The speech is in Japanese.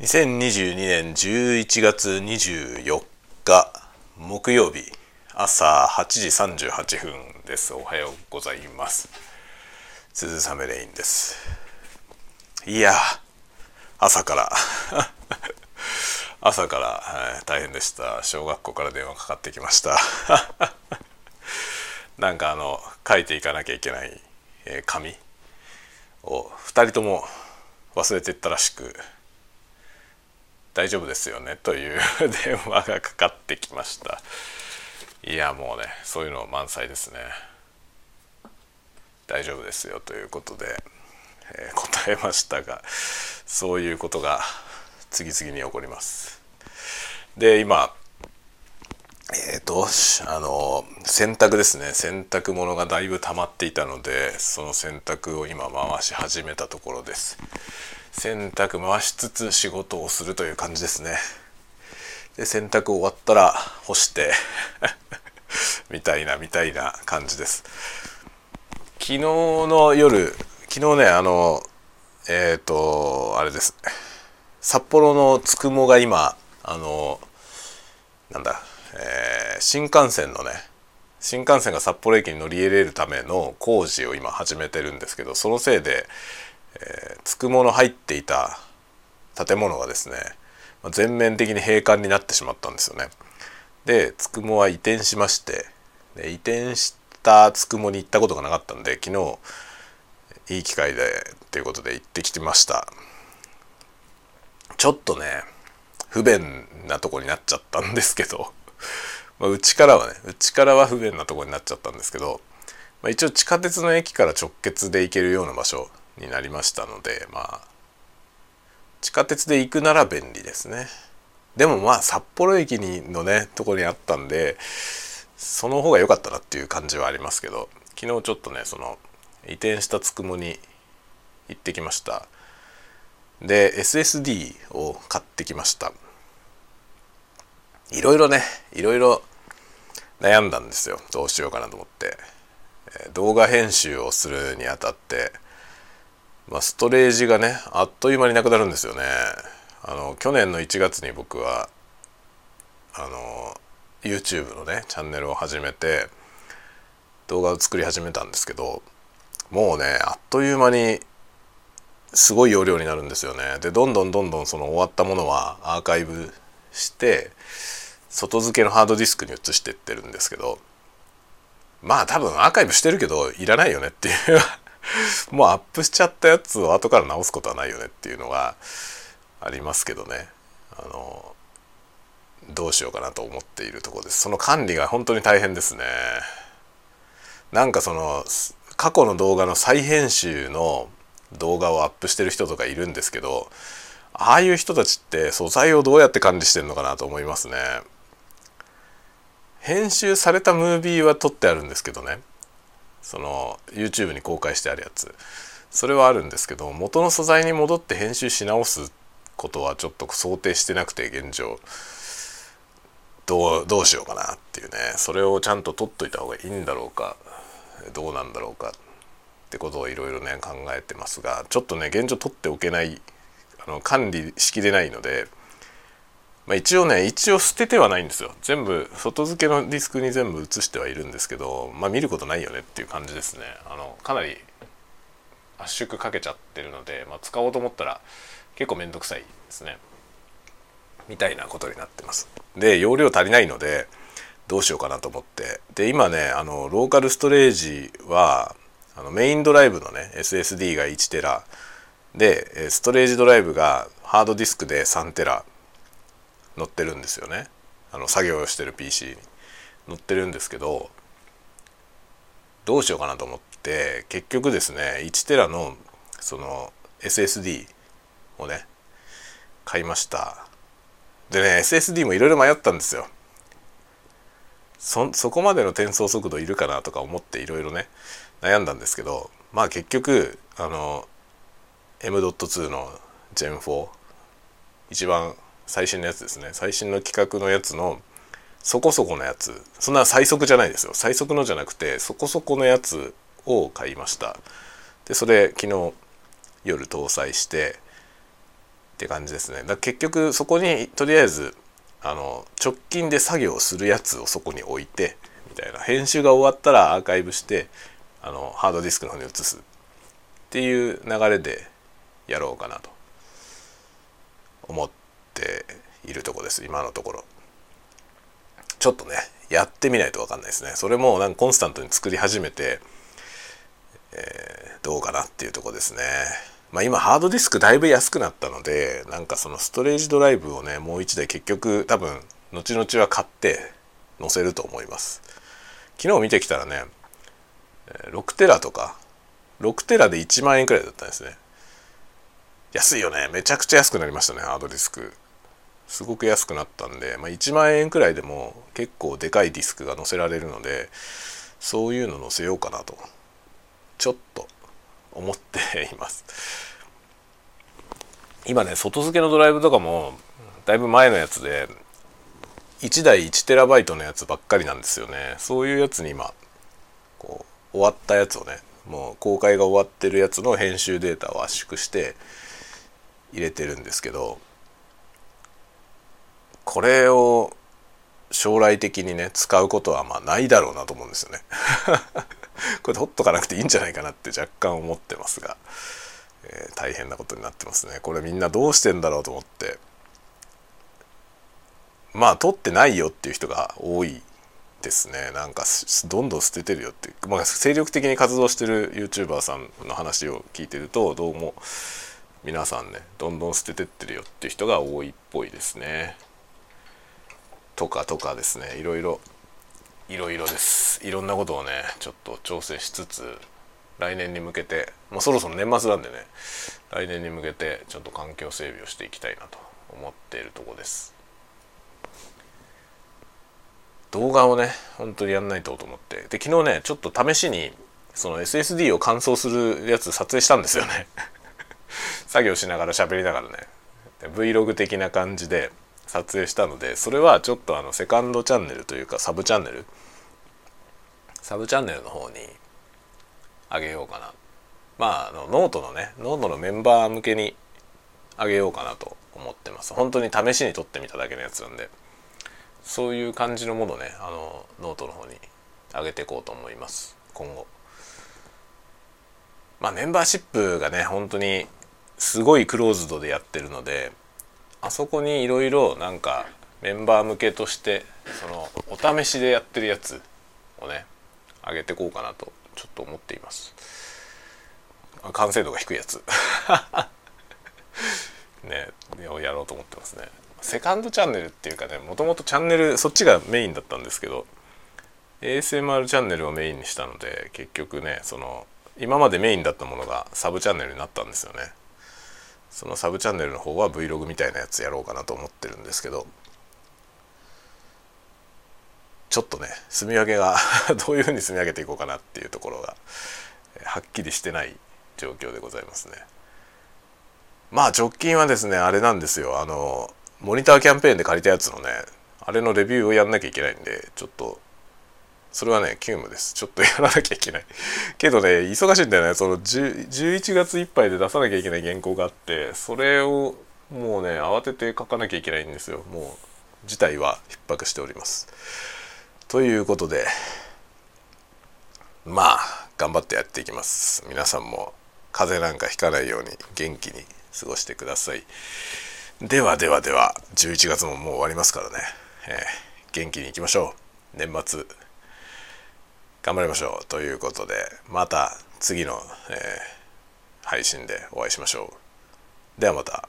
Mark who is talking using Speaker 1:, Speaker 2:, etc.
Speaker 1: 2022年11月24日木曜日朝8時38分です。おはようございます。鈴雨レインです。いや朝から。朝から、はい、大変でした。小学校から電話かかってきました。なんかあの書いていかなきゃいけない、えー、紙を2人とも忘れてったらしく大丈夫ですよねという 電話がかかってきました。いやもうねそういうの満載ですね。大丈夫ですよということで、えー、答えましたがそういうことが次々に起こります。で今えっ、ー、とあの洗濯ですね。洗濯物がだいぶ溜まっていたのでその洗濯を今回し始めたところです。洗濯回しつつ仕事をするという感じですね。で洗濯終わったら干して みたいなみたいな感じです。昨日の夜昨日ねあのえっ、ー、とあれです。札幌のつくもが今あのなんだ、えー、新幹線のね新幹線が札幌駅に乗り入れるための工事を今始めてるんですけどそのせいでえー、つくもの入っていた建物がですね全面的に閉館になってしまったんですよね。でつくもは移転しましてで移転したつくもに行ったことがなかったんで昨日いい機会でということで行ってきてましたちょっとね不便なとこになっちゃったんですけど まあ、うちからはねうちからは不便なとこになっちゃったんですけど、まあ、一応地下鉄の駅から直結で行けるような場所になりましたのでまあ地下鉄で行くなら便利ですね。でもまあ札幌駅にのねとこにあったんでその方が良かったなっていう感じはありますけど昨日ちょっとねその移転したつくもに行ってきました。で SSD を買ってきました。いろいろねいろいろ悩んだんですよ。どうしようかなと思って。動画編集をするにあたってまあ、ストレージがねあっという間になくなるんですよね。あの去年の1月に僕はあの YouTube のねチャンネルを始めて動画を作り始めたんですけどもうねあっという間にすごい容量になるんですよね。でどんどんどんどんその終わったものはアーカイブして外付けのハードディスクに移してってるんですけどまあ多分アーカイブしてるけどいらないよねっていう もうアップしちゃったやつを後から直すことはないよねっていうのがありますけどね。あのどうしようかなと思っているところです。その管理が本当に大変ですね。なんかその過去の動画の再編集の動画をアップしてる人とかいるんですけどああいう人たちって素材をどうやって管理してんのかなと思いますね。編集されたムービーは撮ってあるんですけどね。その YouTube に公開してあるやつ。それはあるんですけど元の素材に戻って編集し直すことはちょっと想定してなくて現状。どうどうしようかなっていうね。それをちゃんと取っといた方がいいんだろうか。どうなんだろうかってことをいろいろね考えてますがちょっとね現状取っておけないあの管理しきれないのでまあ、一応ね一応捨ててはないんですよ。全部外付けのディスクに全部移してはいるんですけどまあ見ることないよねっていう感じですね。あのかなり圧縮かけちゃってるので、まあ、使おうと思ったら結構めんどくさいですね。みたいなことになってます。で容量足りないのでどうしようかなと思って。で今ねあのローカルストレージはあのメインドライブのね SSD が1テラ。でストレージドライブがハードディスクで3テラ。載ってるんですよね。あの作業をしてる PC に。載ってるんですけどどうしようかなと思って結局ですね1テラのその SSD をね買いました。でね SSD もいろいろ迷ったんですよ。そそこまでの転送速度いるかなとか思っていろいろね悩んだんですけどまあ結局あの M.2 の Gen4 一番最新のやつですね。最新の企画のやつのそこそこのやつ。そんな最速じゃないですよ。最速のじゃなくてそこそこのやつを買いました。でそれ昨日夜搭載してって感じですね。だ結局そこにとりあえずあの直近で作業するやつをそこに置いてみたいな。編集が終わったらアーカイブしてあのハードディスクの方に移す。っていう流れでやろうかなと。思ってているとこです今のところ。ちょっとねやってみないと分かんないですね。それもなんかコンスタントに作り始めて、えー、どうかなっていうとこですね。まあ今ハードディスクだいぶ安くなったのでなんかそのストレージドライブをねもう一台結局多分後々は買って載せると思います。昨日見てきたらね6テラとか6テラで1万円くらいだったんですね。安いよね。めちゃくちゃ安くなりましたねハードディスク。すごく安くなったんで、まあ、1万円くらいでも結構でかいディスクが載せられるのでそういうの載せようかなとちょっと思っています。今ね外付けのドライブとかもだいぶ前のやつで1台 1TB のやつばっかりなんですよね。そういうやつに今こう終わったやつをねもう公開が終わってるやつの編集データを圧縮して入れてるんですけどこれを将来的にね使うことはまあないだろうなと思うんですよね。これ取っとかなくていいんじゃないかなって若干思ってますが、えー、大変なことになってますね。これみんなどうしてんだろうと思ってまあ取ってないよっていう人が多いですね。なんかどんどん捨ててるよって、まあ、精力的に活動してる YouTuber さんの話を聞いてるとどうも皆さんねどんどん捨ててってるよっていう人が多いっぽいですね。とかとかですね。いろいろいろいろです。いろんなことをねちょっと調整しつつ来年に向けてもうそろそろ年末なんでね来年に向けてちょっと環境整備をしていきたいなと思っているところです。動画をね本当にやんないとと思って。で昨日ねちょっと試しにその SSD を乾燥するやつ撮影したんですよね。作業しながら喋りながらね Vlog 的な感じで撮影したのでそれはちょっとあのセカンドチャンネルというかサブチャンネルサブチャンネルの方にあげようかな。まああのノートのねノートのメンバー向けにあげようかなと思ってます。本当に試しに撮ってみただけのやつなんでそういう感じのものねあのノートの方に上げていこうと思います。今後。まあメンバーシップがね本当にすごいクローズドでやってるのであそこにいろいろなんかメンバー向けとしてそのお試しでやってるやつをね上げてこうかなとちょっと思っています。完成度が低いやつ。ねをやろうと思ってますね。セカンドチャンネルっていうかねもともとチャンネルそっちがメインだったんですけど ASMR チャンネルをメインにしたので結局ねその今までメインだったものがサブチャンネルになったんですよね。そのサブチャンネルの方は Vlog みたいなやつやろうかなと思ってるんですけどちょっとね住み分けが どういうふうに住み分けていこうかなっていうところがはっきりしてない状況でございますね。まあ直近はですねあれなんですよあのモニターキャンペーンで借りたやつのねあれのレビューをやんなきゃいけないんでちょっとそれはね急務です。ちょっとやらなきゃいけない。けどね忙しいんだよね。その11月いっぱいで出さなきゃいけない原稿があってそれをもうね慌てて書かなきゃいけないんですよ。もう事態は逼迫しております。ということでまあ頑張ってやっていきます。皆さんも風邪なんかひかないように元気に過ごしてください。ではではでは11月ももう終わりますからね、えー、元気にいきましょう。年末頑張りましょうということでまた次の、えー、配信でお会いしましょうではまた。